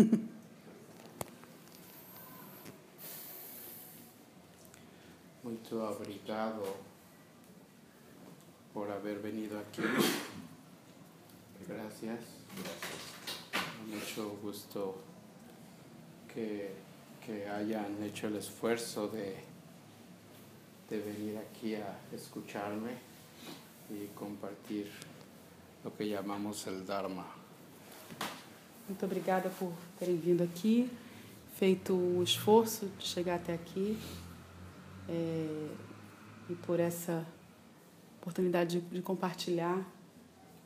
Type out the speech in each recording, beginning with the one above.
Muito obrigado por haber venido aquí. Gracias. Mucho gusto que, que hayan hecho el esfuerzo de, de venir aquí a escucharme y compartir lo que llamamos el Dharma. Muito obrigada por terem vindo aqui, feito o esforço de chegar até aqui é, e por essa oportunidade de, de compartilhar,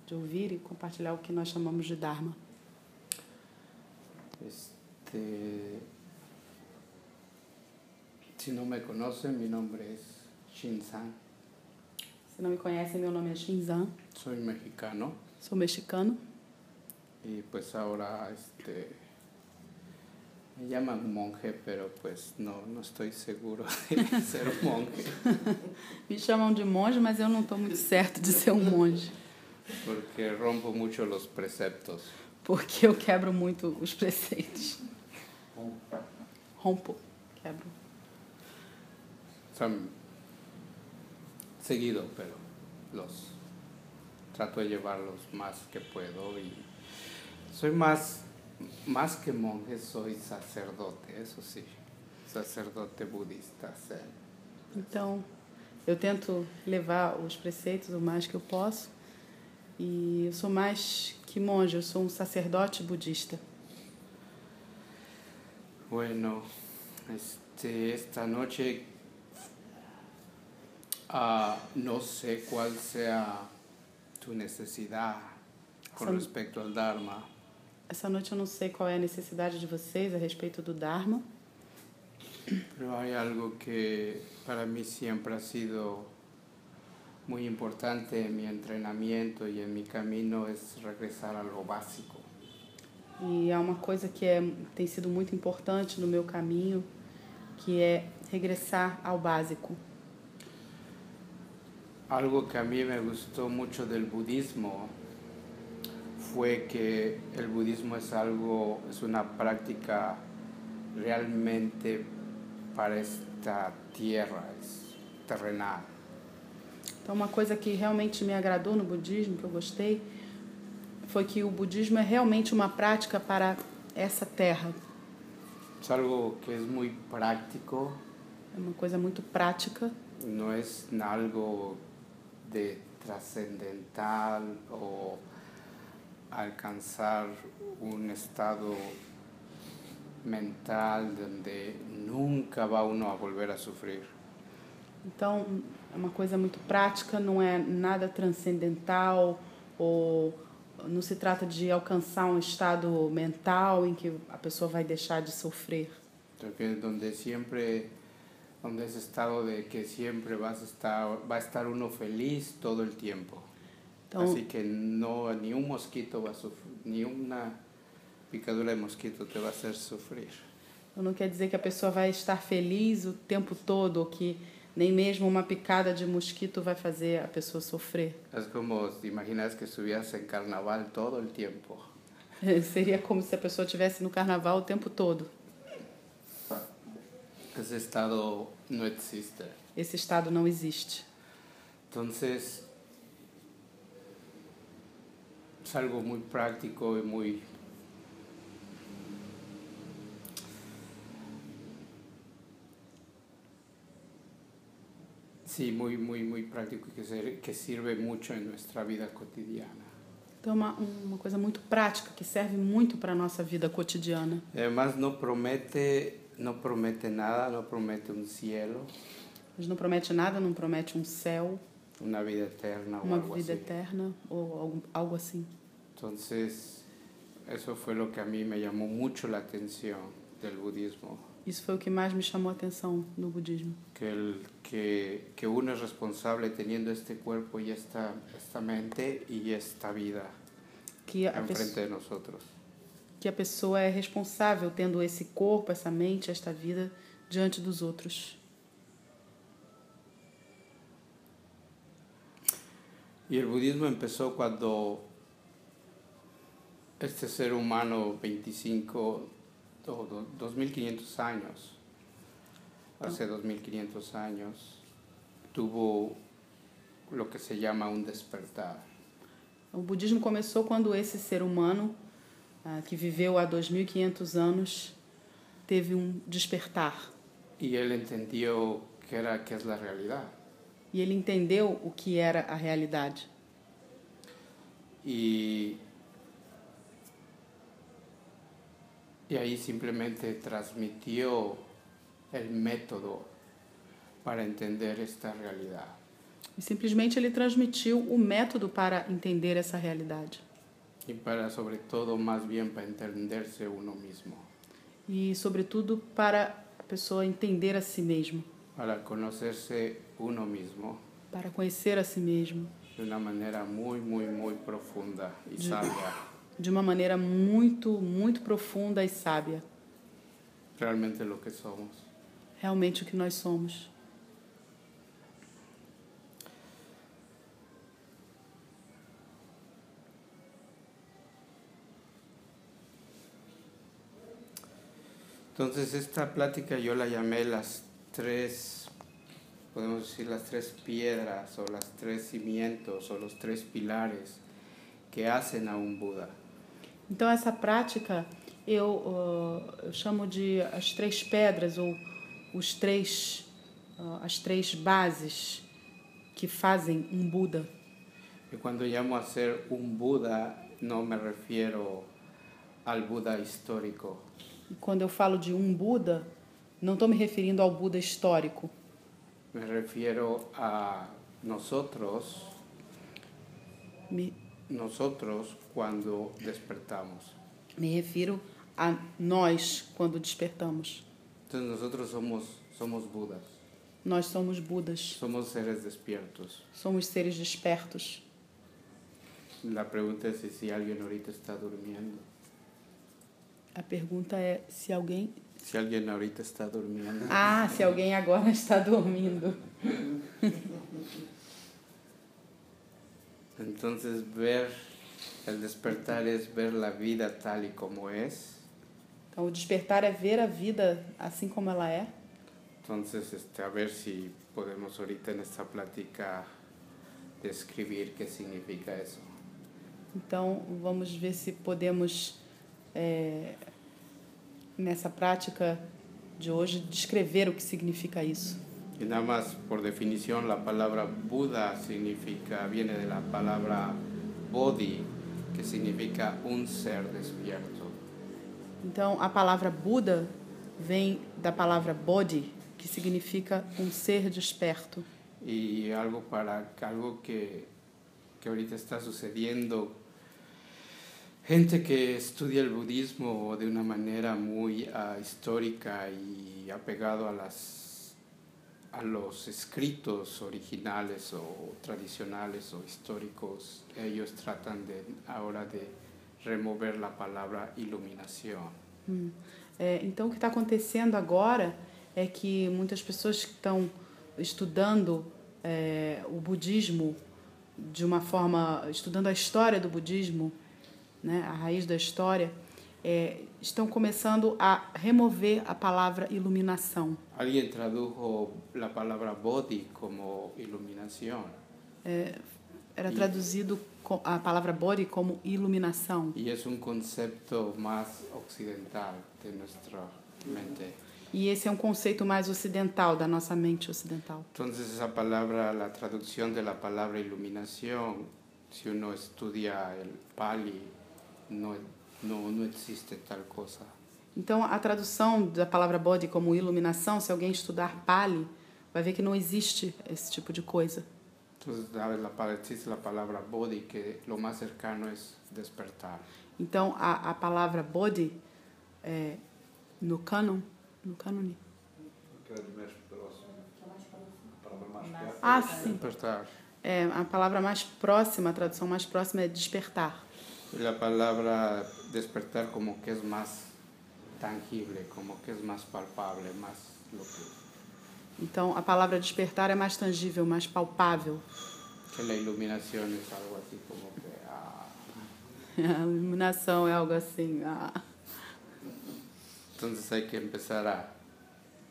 de ouvir e compartilhar o que nós chamamos de Dharma. Este, si no me conocen, mi nombre es Shinzan. Se não me conhecem, meu nome é Shinzan, Soy mexicano sou mexicano y pues ahora este me llaman monje, pero pues no, no estoy seguro de ser monje Me chamam de monge, mas eu não estou muito certo de ser um monge, porque rompo mucho los preceptos. porque eu quebro muito os preceitos. Rompo, quebro. Son seguido, pero los trato de llevarlos más que puedo y soy más más que monje, soy sacerdote, eso sí, sacerdote budista. zen. Então, eu tento levar os preceitos o mais que eu posso. E eu sou mais que monge, eu sou um sacerdote budista. Bueno, este, esta noche ah, no sé cuál sea tu necesidad con Son- respecto al Dharma. Essa noite eu não sei qual é a necessidade de vocês a respeito do Dharma, Pero hay algo que para mí siempre ha sido muy importante en mi entrenamiento y en mi camino es regresar a lo básico. e há uma coisa que é, tem sido muito importante no meu caminho, que é regressar ao básico. Algo que a mí me gustó mucho del budismo fue que el budismo es algo, es una práctica realmente para esta tierra, es terrenal. Então, uma coisa que realmente me agradou no budismo, que eu gostei, foi que o budismo é realmente uma prática para essa terra. Es algo que es muy práctico, É uma coisa muito prática, no es algo de trascendental o alcanzar un estado mental donde nunca va uno a volver a sufrir. Então, é uma coisa muito prática, não é nada transcendental ou não se trata de alcançar um estado mental em que a pessoa vai deixar de sofrer. Porque donde siempre, donde ese estado de que siempre vas a estar, va a estar uno feliz todo el tiempo. Então, Así que ni un mosquito va a sufrir, ni una picadura de mosquito te va a hacer sufrir. não quer dizer que a pessoa vai estar feliz o tempo todo ou que nem mesmo uma picada de mosquito vai fazer a pessoa sofrer. Es como imaginas que estuvieras en carnaval todo el tiempo. Seria como se a pessoa estivesse no carnaval o tempo todo. Ese estado no existe. Esse estado não existe. Entonces, es algo muy práctico y muy... Sí, muy, muy, muy práctico y que, que sirve mucho en nuestra vida cotidiana. Então, é uma, uma coisa muito prática que serve muito para a nossa vida cotidiana. Y Además, no promete, no promete nada, no promete un cielo, Mas não promete nada, não promete um céu, una vida eterna o uma algo vida así. eterna ou algo, algo assim. Entonces, eso fue lo que a mí me llamó mucho la atención del budismo, Isso foi o que mais me chamou a atenção no budismo. que, el, que, que uno es responsable teniendo este cuerpo y esta, esta mente y esta vida Que a, enfrente de nosotros. que a pessoa é responsável tendo esse corpo, essa mente, esta vida diante dos outros. Y el budismo empezó cuando este ser humano 25 o do- 2500 años, hace 2500 años, tuvo lo que se llama un despertar. O budismo começou quando esse ser humano, ah, que viveu há 2.500 anos, teve um despertar. Y él entendió que era que es la realidad. E ele entendeu o que era a realidade. Y, y ahí simplemente transmitió el método para entender esta realidad. E simplesmente ele transmitiu o método para entender essa realidade. Y para sobre todo más bien para entenderse uno mismo, E, sobretudo, para a pessoa entender a si mesmo, para conocerse uno mismo para conhecer a si mesmo de una manera muy, muy, muy profunda y Ya. sabia, de uma maneira muito, muito profunda e sábia. realmente lo que somos. Realmente o que nós somos. Entonces esta plática yo la llamé las tres, podemos decir las tres piedras o las tres cimientos o los tres pilares que hacen a un Buda. Então, essa prática eu, ah, eu chamo de as três pedras ou os três, ah, as três bases que fazem um Buda. Y cuando llamo a ser un Buda no me refiero al Buda histórico, E quando eu falo de um Buda, não estou me referindo ao Buda histórico. Me refiero a nosotros, Me, nosotros cuando despertamos. me refiro a nós quando despertamos. Entonces nosotros somos, somos Budas, Nós somos Budas, somos seres despiertos. somos seres despertos. La pregunta es si, si alguien ahorita está durmiendo. A pergunta é se alguém. Si alguien ahorita está durmiendo. Ah, se alguém agora está dormindo. Entonces ver el despertar es ver la vida tal y como es. Então, o despertar é ver a vida assim como ela é. Entonces, este, a ver si podemos ahorita en esta plática describir qué significa eso. Então, vamos ver se podemos, é, nessa prática de hoje, descrever o que significa isso. Y nada más por definición la palabra Buda significa, viene de la palabra Bodhi, que significa un ser despierto. Então, a palavra Buda vem da palavra Bodhi, que significa um ser desperto. Y algo para algo que, que ahorita está sucediendo. Gente que estudia el budismo de una manera muy ah, histórica y apegado a las a los escritos originales o tradicionales o históricos, ellos tratan de ahora de remover la palabra iluminación. Hum. É, então, o que está acontecendo agora é que muitas pessoas que estão estudando é, o budismo de uma forma, estudando a história do budismo, né, a raiz da história, é, estão começando a remover a palavra iluminação. Alguien tradujo la palabra bodhi como iluminación. Era E- traduzido a palavra Bodhi como iluminação. Y es un concepto más occidental de nuestra mente. E esse é um conceito mais ocidental, da nossa mente ocidental. Entonces esa palabra, la traducción de la palabra iluminación, si uno estudia el Pali, no, no, no existe tal cosa. Então, a tradução da palavra Bodhi como iluminação, se alguém estudar Pali, vai ver que não existe esse tipo de coisa. Então, a, a palavra Bodhi, é, no cânon, no cânone, perto. Ah, sim. Despertar. É, a palavra mais próxima, a tradução mais próxima é despertar. La palabra despertar como que es más tangible, como que es más palpable, más lo que... Então, a palavra despertar é mais tangível, mais palpável. que la iluminación es algo así como que ah, A iluminação é algo assim. Ah. Entonces hay que empezar a,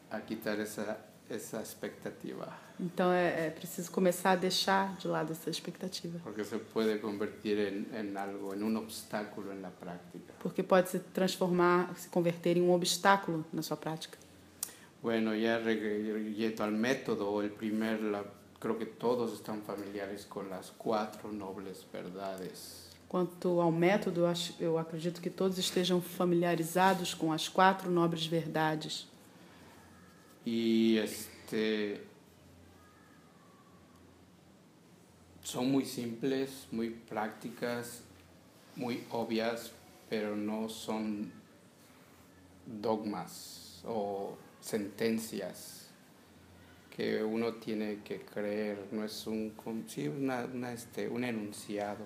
a quitar esa, esa expectativa, Então é, é preciso começar a deixar de lado essa expectativa. porque se puede convertir en, en algo, en un obstáculo en la práctica. Porque pode se transformar, se converter em um obstáculo na sua prática. Bueno, ya reg- yendo al método, el primer, la- creo que todos están familiares con las cuatro nobles verdades. Quanto ao método, eu, acho, eu acredito que todos estejam familiarizados com as quatro nobres verdades. Y este son muy simples, muy prácticas, muy obvias, pero no son dogmas o sentencias que uno tiene que creer, no es un, sí, una, una, este, un enunciado.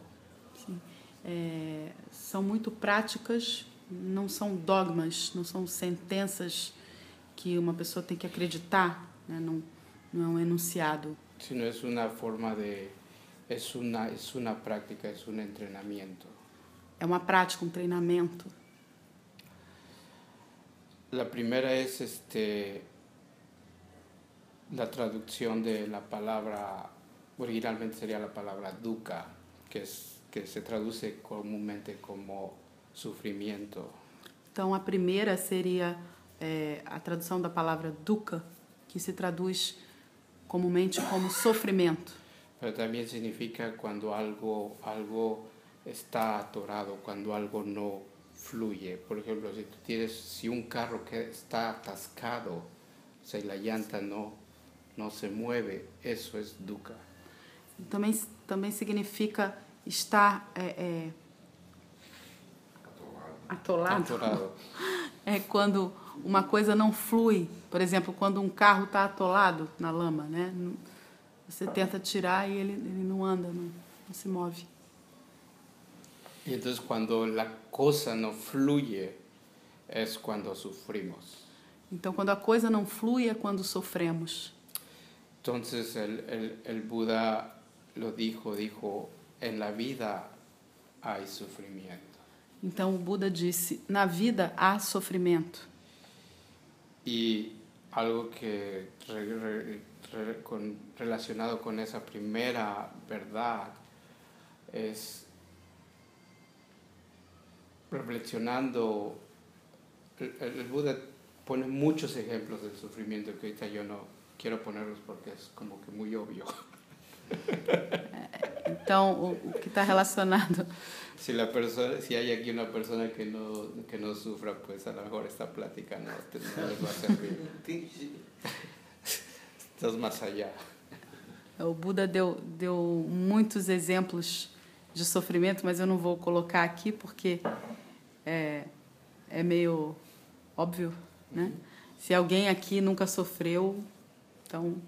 Sim. É, são muito práticas, não são dogmas, não são sentenças que uma pessoa tem que acreditar, né? não, não é um enunciado. sino es una forma de, es una, es una práctica, es un entrenamiento. É uma prática, um treinamento. La primera es este, la traducción de la palabra, originalmente sería la palabra dukkha, que, es, que se traduce comúnmente como sufrimiento. Então, a primeira seria é, a tradução da palavra dukkha, que se traduz comumente como sofrimento. Pero también significa cuando algo, algo está atorado, cuando algo no fluye. Por ejemplo, si tú tienes, si un carro que está atascado, o sea, la llanta no, no se mueve, eso es dukkha. Também, também significa estar é, é, atolado. Atorado. É quando uma coisa não flui. Por exemplo, quando um carro está atolado na lama, né? Você tenta tirar e ele, ele não anda, não, não se move. Y entonces cuando la cosa no fluye es cuando sufrimos. Então, quando a coisa não flui é quando sofremos. El, el Buda lo dijo, dijo, en la vida hay sufrimiento. Então, o Buda disse: na vida há sofrimento. Y algo que re- con- relacionado con esa primera verdad es reflexionando, el, el- Buda pone muchos ejemplos del sufrimiento que ahorita yo no quiero ponerlos porque es como que muy obvio. Então, o, o que está relacionado Si, la persona, si hay aquí una persona que no, que no sufra, pues a lo mejor esta plática no, no les va a servir. Estás más allá. O Buda deu, deu muitos exemplos de sofrimento, mas eu não vou colocar aqui porque é, é meio óbvio, né? Se alguém aqui nunca sofreu, então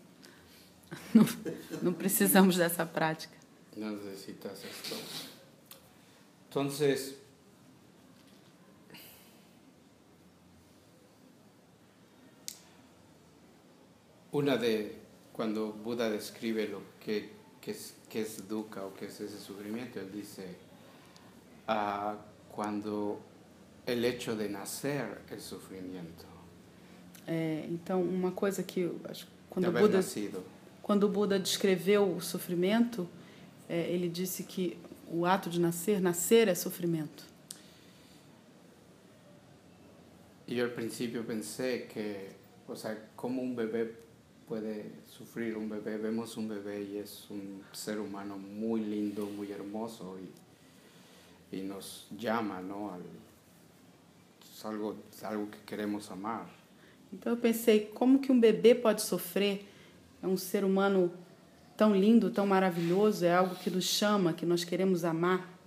não, não precisamos dessa prática. No necesitas esto. Entonces, una de cuando Buda describe lo que, que es, que es dukkha o que es ese sufrimiento, él dice, ah, cuando el hecho de nacer es sufrimiento, É, então, uma coisa que eu acho quando Buda nacido. Quando Buda descreveu o sofrimento, é, ele disse que o ato de nascer, nascer é sofrimento. Y yo al principio pensé que, o sea, cómo un bebé puede sufrir un bebé. Vemos un bebé y es un ser humano muy lindo, muy hermoso y, y nos llama, ¿no? Al, es algo, algo que queremos amar. Então eu pensei, como que um bebê pode sofrer? É um ser humano tão lindo, tão maravilhoso, é algo que nos chama, que nós queremos amar.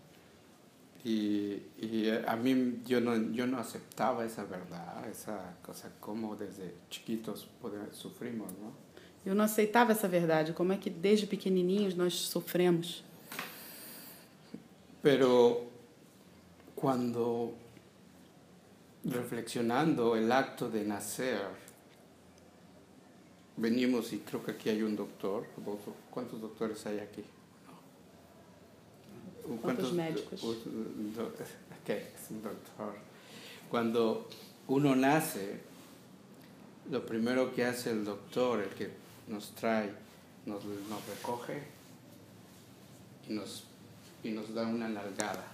Y, y a mí yo no, yo no aceptaba esa verdad, esa cosa, como desde chiquitos podemos, sufrimos, ¿no? Eu não aceitava essa verdade, como é que desde pequenininhos nós sofremos. Pero cuando reflexionando el acto de nacer, venimos y creo que aquí hay un doctor. ¿Cuántos doctores hay aquí? Quantos médicos? o- do- ok, es un doctor. Cuando uno nace, lo primero que hace el doctor, el que nos trae, nos, nos recoge y nos, y nos da una nalgada.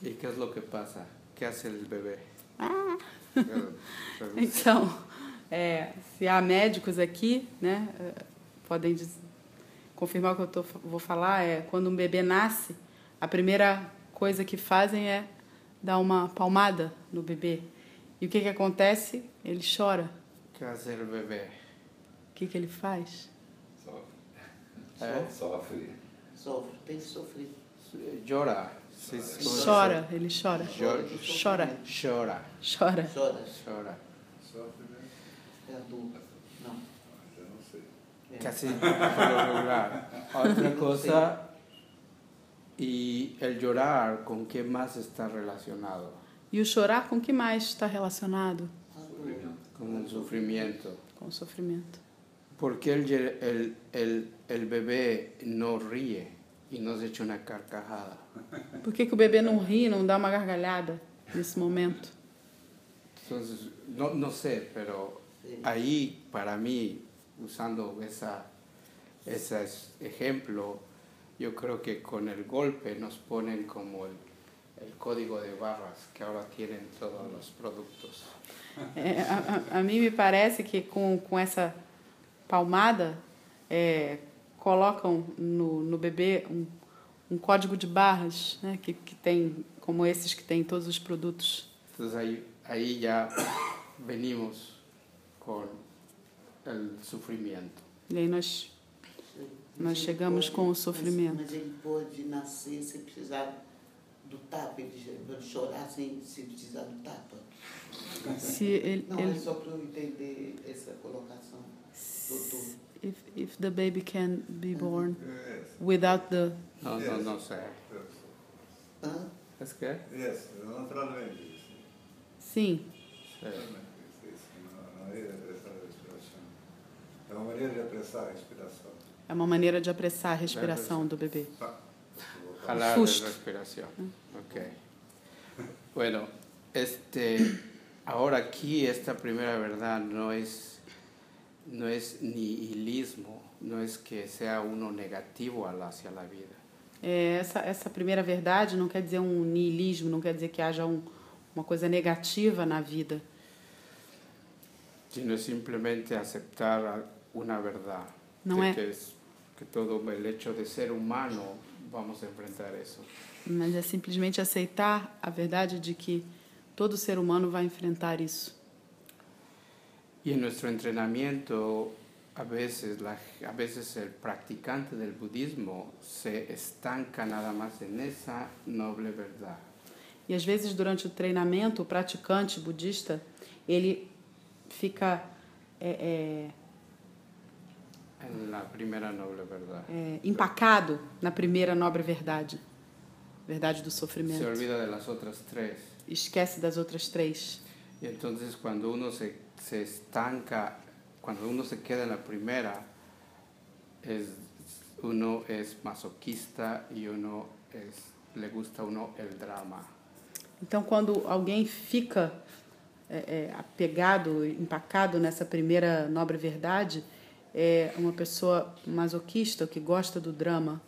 ¿Y qué es lo que pasa? ¿Qué hace el bebé? Então, é, se há médicos aqui, né, é, podem diz- confirmar o que eu tô, vou falar, é quando um bebê nasce, a primeira coisa que fazem é dar uma palmada no bebê. E o que, que acontece? Ele chora. ¿Qué hace el bebé? O que, que ele faz? Sofre. É? Sofre. Sofre, tem que sofrer. Sí, Chora, ele chora. Chora. Chora, Llora. chora. Chora. Llora. Sofre, né? É adulto. Não. Já não sei. É. Casi por lo regular. Otra cosa, y el llorar, ¿con qué más está relacionado? E o chorar com que mais está relacionado? Adulto. Con el sufrimiento. Com o sofrimento. ¿Por qué el, el, el, el bebé no ríe y no se echa una carcajada? Por que, que o bebê não ri, não dá uma gargalhada nesse momento? Entonces, no, no sé, pero Sí. ahí para mí, usando esa, ese es- ejemplo, yo creo que con el golpe nos ponen como el, el código de barras que ahora tienen todos los productos. É, a, a, a mim me parece que com, com essa palmada é, colocam no, no bebê um, um código de barras, né, que, que tem, como esses que tem em todos os produtos. Entonces ahí, ahí ya venimos con el sufrimiento. E aí nós, Sim. Nós ele chegamos com o sofrimento. Mas, ele pode nascer sem precisar do tapa, ele pode chorar sem, sem precisar do tapa. se ele, Não, é ele só para eu entender essa colocação, doutor. if, if the baby can be born Yes. without the No, no, no sé. Hã? ¿Es que? Yes, naturalmente. sim, Sí. Naturalmente, isso. Não, não é apressar a respiração. É uma maneira de apressar a respiração. é uma maneira de apressar a respiração do bebê. Pá. Jalar Susto. de respiración. Ok. Bueno, este, ahora aquí esta primera verdad no es, no es nihilismo, no es que sea uno negativo hacia la vida, É, essa, essa primeira verdade não quer dizer um niilismo, não quer dizer que haja um, uma coisa negativa na vida, sino simplemente aceptar a- una verdad. No de es- que, es- que todo el hecho de ser humano vamos enfrentar eso. mas é simplesmente aceitar a verdade de que todo ser humano vai enfrentar isso. Y en nuestro entrenamiento, a veces, la, a veces el practicante del budismo se estanca nada más en esa noble verdad. E às vezes durante o treinamento, o praticante budista ele fica é, En la primera noble verdad. é, é, empacado na primeira nobre verdade, verdade do Se sofrimento. olvida de las otras tres. Esquece das outras três. Y entonces cuando uno se, se estanca, cuando uno se queda primera, es, uno es masoquista uno es, le gusta uno el drama. Então, quando alguém fica é, é, apegado, empacado nessa primeira nobre verdade, é uma pessoa masoquista que gosta do drama.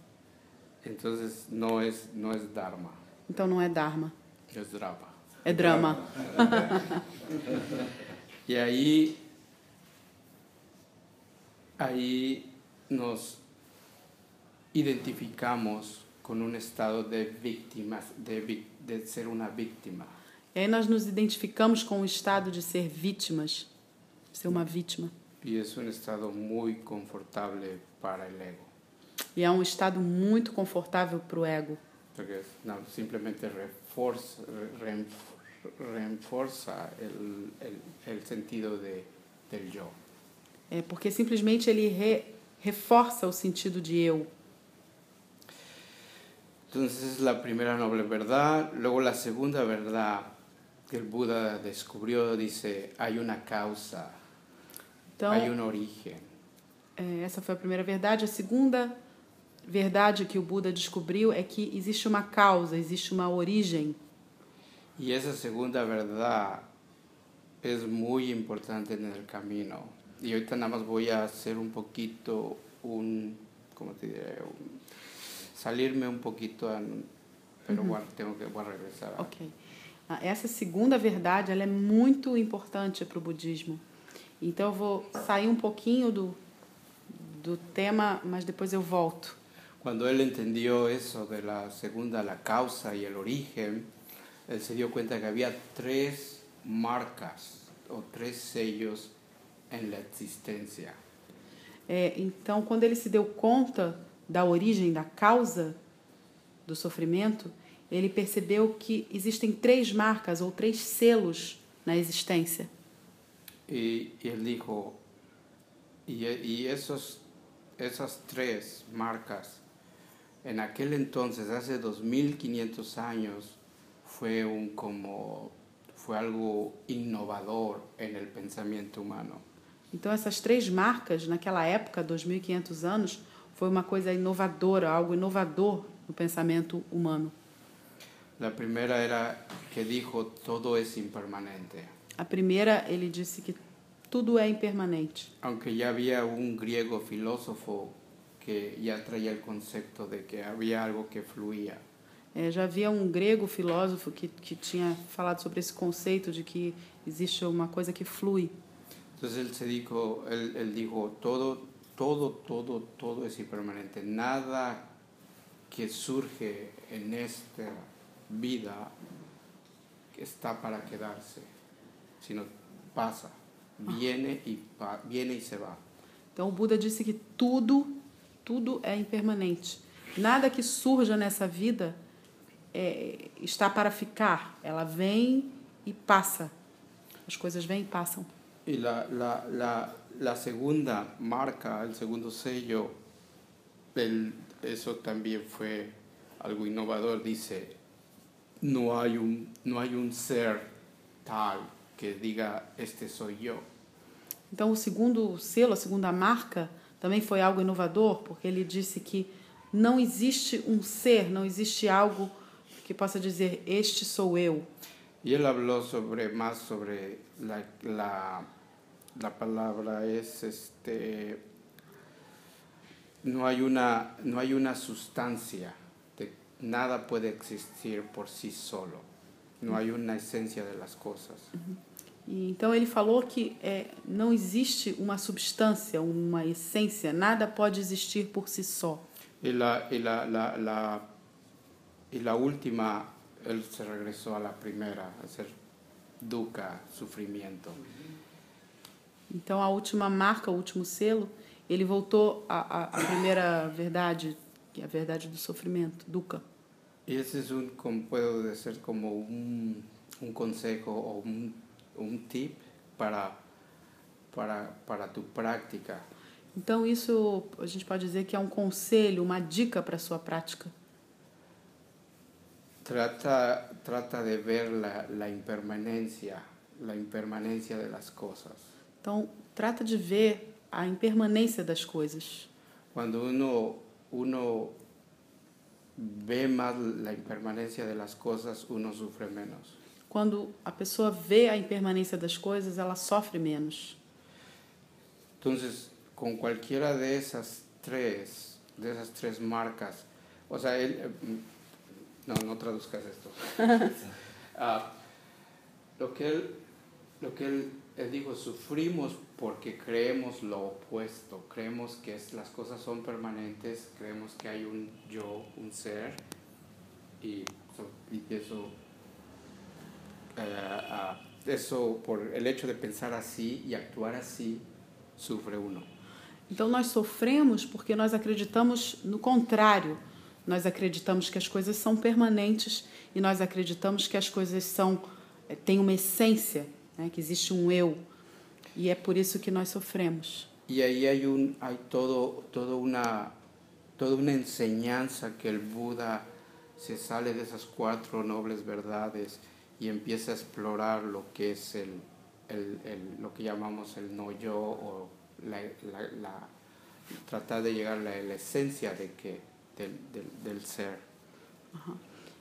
Entonces no es, no es dharma, Então, não é dharma, es drama. é drama. Y ahí, ahí nos identificamos con un estado de víctimas, de, de ser una víctima. E aí nós nos identificamos com o estado de ser vítimas, ser uma vítima. Y es un estado muy confortable para el ego, E é um estado muito confortável para o ego, porque no, simplemente reforza, re- el, el sentido de, del yo. é porque simplesmente ele re, reforça o sentido de eu. Entonces es la primera noble verdad. Luego la segunda verdad que el Buda descubrió dice, hay una causa, Então, hay un origen. é, essa foi a primeira verdade. A segunda verdade que o Buda descobriu é que existe uma causa, existe uma origem. Y esa segunda verdad es muy importante el camino. Y ahorita nada más voy a hacer un poquito, un, ¿cómo te diré? Un- salirme poquito, en- pero bueno, tengo que regresar. a- Ok. Ah, Essa segunda verdade ela é muito importante para o budismo. Então eu vou sair um pouquinho do, do tema, mas depois eu volto. Cuando él entendió eso de la segunda, la causa y el origen, él se dio cuenta que había tres marcas o tres sellos en la existencia. É, então, quando ele se deu conta da origem, da causa do sofrimento, ele percebeu que existem três marcas ou três selos na existência. Y, y él dijo, y, y esos, esas tres marcas, en aquel entonces, hace 2500 años, fue, un como, fue algo innovador en el pensamiento humano. Então, essas três marcas, naquela época, 2.500 anos, foi uma coisa inovadora, algo inovador no pensamento humano. La primera era que dijo, todo es impermanente. A primeira, ele disse que tudo é impermanente. Aunque ya había un griego filósofo que ya traía el concepto de que había algo que fluía. É, já havia um grego filósofo que, que tinha falado sobre esse conceito de que existe uma coisa que flui. Entonces él se dijo, él, él dijo, todo, todo, todo, todo es impermanente. Nada que surge en esta vida está para quedarse, sino pasa, viene y, pa- viene y se va. Então o Buda disse que tudo, tudo é impermanente. Nada que surja nessa vida é, está para ficar. Ela vem e passa. As coisas vêm e passam. Y la, la, la, la segunda marca, el segundo sello, el- eso también fue algo innovador, dice, no hay, un, no hay un ser tal que diga, este soy yo. Então o segundo selo, a segunda marca, também foi algo inovador, porque ele disse que não existe um ser, não existe algo que possa dizer este sou eu. Y él habló sobre más sobre la, la, la palabra es este no hay una no hay una sustancia de, nada puede existir por sí solo no hay una esencia de las cosas E, então ele falou que é, não existe uma substância, uma essência, nada pode existir por si só. y la y la, la, la y la última él se regresó a la primera a ser dukkha sufrimiento Então a última marca, o último selo, ele voltou à, à, à primeira verdade, que é a verdade do sofrimento, dukkha. Y ese es un, como puedo ser como un, un consejo o un, un tip para, para, para tu práctica. Então isso a gente pode dizer que é um conselho, uma dica para a sua prática. Trata, trata de ver la, la impermanencia, la impermanencia de las cosas. Então trata de ver a impermanência das coisas. Cuando uno, uno ve más la impermanencia de las cosas, uno sufre menos. Quando a pessoa vê a impermanência das coisas, ela sofre menos. Entonces, con cualquiera de esas tres, de esas tres marcas, o sea, él, eh, mm, no, no traduzcas esto. Ah, lo que él, lo que él, él dijo, sufrimos porque creemos lo opuesto, creemos que es- las cosas son permanentes, creemos que hay un yo, un ser, y, y eso, eh, ah, eso por el hecho de pensar así y actuar así, sufre uno. Então nós sofremos porque nós acreditamos no contrário. Nós acreditamos que as coisas são permanentes e nós acreditamos que as coisas são eh, têm uma essência, né? que existe um eu. E é por isso que nós sofremos. Y ahí hay, un, hay todo, todo una, toda una enseñanza que el Buda se sale de esas cuatro nobles verdades y empieza a explorar lo que es el, el, el- lo que llamamos el no yo o la, la- la- tratar de llegar a la, la esencia de que del, del, del ser.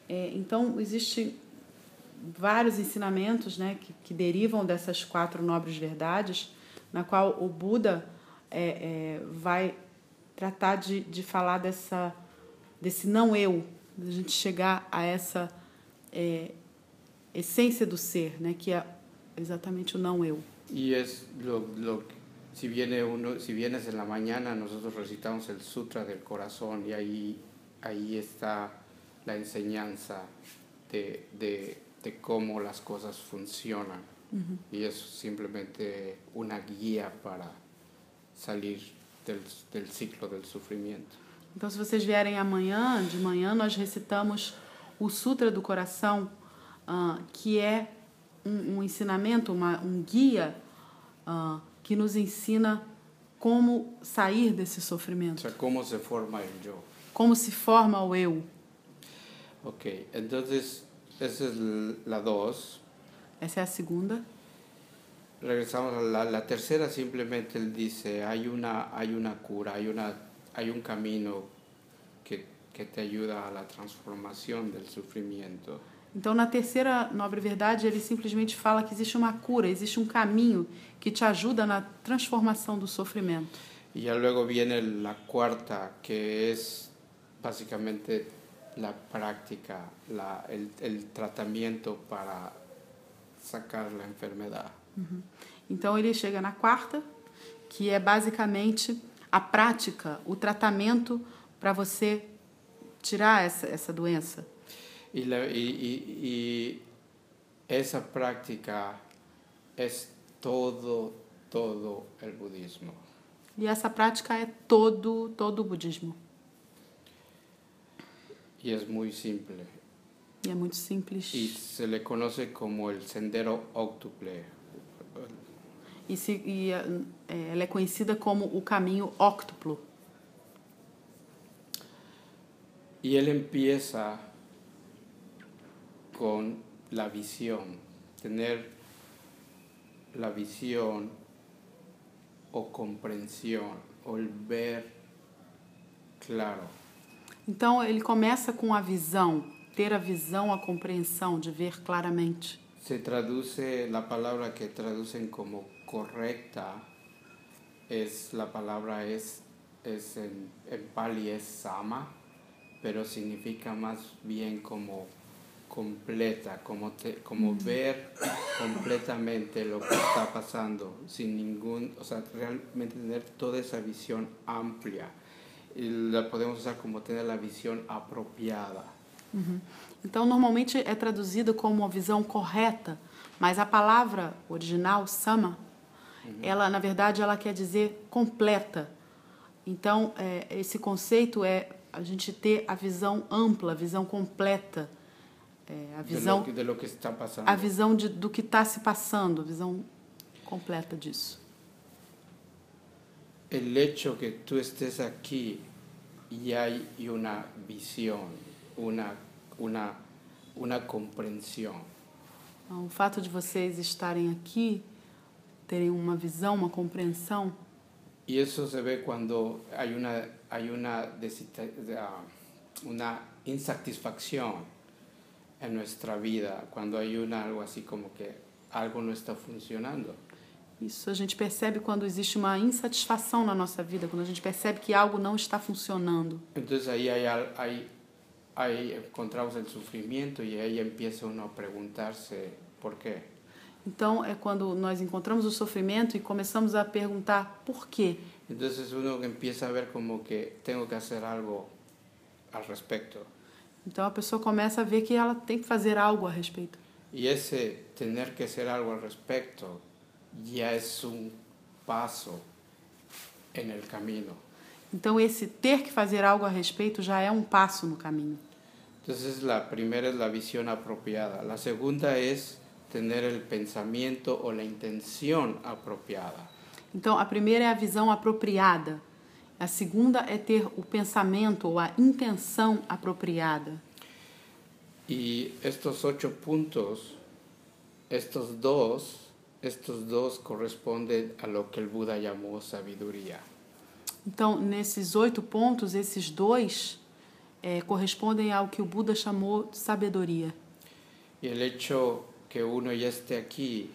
É, então, existem vários ensinamentos né, que, que derivam dessas quatro nobres verdades, na qual o Buda é, é, vai tratar de, de falar dessa, desse não eu, de a gente chegar a essa é, essência do ser, né, que é exatamente o não eu. Y es lo, lo si viene uno, si vienes en la mañana, nosotros recitamos el Sutra del Corazón y ahí, ahí está la enseñanza de, de, de cómo las cosas funcionan. Y es simplemente una guía para salir del, del ciclo del sufrimiento. Então, se vocês vierem amanhã, de manhã, nós recitamos o Sutra do Coração, ah, que é um, um ensinamento, uma, um guia ah, que nos ensina como sair desse O sofrimento, sea, cómo se forma el yo. como se forma o eu. Ok, entonces esa es la dos. Essa é a segunda. Regresamos a la, la tercera, simplemente él dice, hay una, hay una cura, hay, una, hay un camino que, que te ayuda a la transformación del sufrimiento. Então, na terceira nobre verdade, ele simplesmente fala que existe uma cura, existe um caminho que te ajuda na transformação do sofrimento. Y ya luego viene la cuarta, que es básicamente la práctica, la, el, el tratamiento para sacar la enfermedad. Então, ele chega na quarta, que é basicamente a prática, o tratamento para você tirar essa, essa doença. Y, la- y, y- y esa práctica es todo, todo el budismo. E essa prática é todo, todo o budismo. Y es muy simple. E é muito simples. Y se le conoce como el sendero óctuple. E, se, e é, ela é conhecida como o caminho óctuplo. Y él empieza con la visión, tener la visión o comprensión o el ver claro. Então, ele começa com a visão, ter a visão, a compreensão, de ver claramente. Se traduce, la palabra que traducen como correcta es, la palabra es, es en, en Pali es sama, pero significa más bien como completa, como, te- como ver completamente lo que está pasando, sin ningún, o sea, realmente tener toda esa visión amplia. La podemos usar como tener la visión apropiada. Então, normalmente é traduzida como uma visão correta, mas a palavra original, sama, ela, na verdade, ela quer dizer completa. Então, é, esse conceito é a gente ter a visão ampla, a visão completa, é, a de lo visão, que- de lo que está pasando. a visão de, do que está se passando, a visão completa disso. El hecho que tú estés aquí y hay una visión, una, una, una comprensión. Então, o fato de vocês estarem aqui, terem uma visão, uma compreensão, Y eso se ve cuando hay una, hay una, desita- ah, una insatisfacción en nuestra vida, cuando hay una, algo así como que algo no está funcionando. Isso a gente percebe quando existe uma insatisfação na nossa vida, quando a gente percebe que algo não está funcionando. Hay, al- ahí, ahí encontramos el sufrimiento y ahí empieza a preguntarse por qué. Então é quando nós encontramos o sofrimento e começamos a perguntar por quê. Entonces uno empieza a ver como que tengo que hacer algo al. Então a pessoa começa a ver que ela tem que fazer algo a respeito. Y ese tener que hacer algo al respecto ya es un paso en el camino. Então esse ter que fazer algo a respeito já é um passo no caminho. Entonces la primera es la visión apropiada. La segunda es tener el pensamiento o la intención apropiada. Então a primeira é a visão apropriada. A segunda é ter o pensamento ou a intenção apropriada. Y estos ocho puntos, estos dos, estos dos corresponden a lo que el Buda llamó sabiduría. Então, nesses oito pontos, esses dois é, correspondem ao que o Buda chamou de sabedoria. Y el hecho que uno ya esté aquí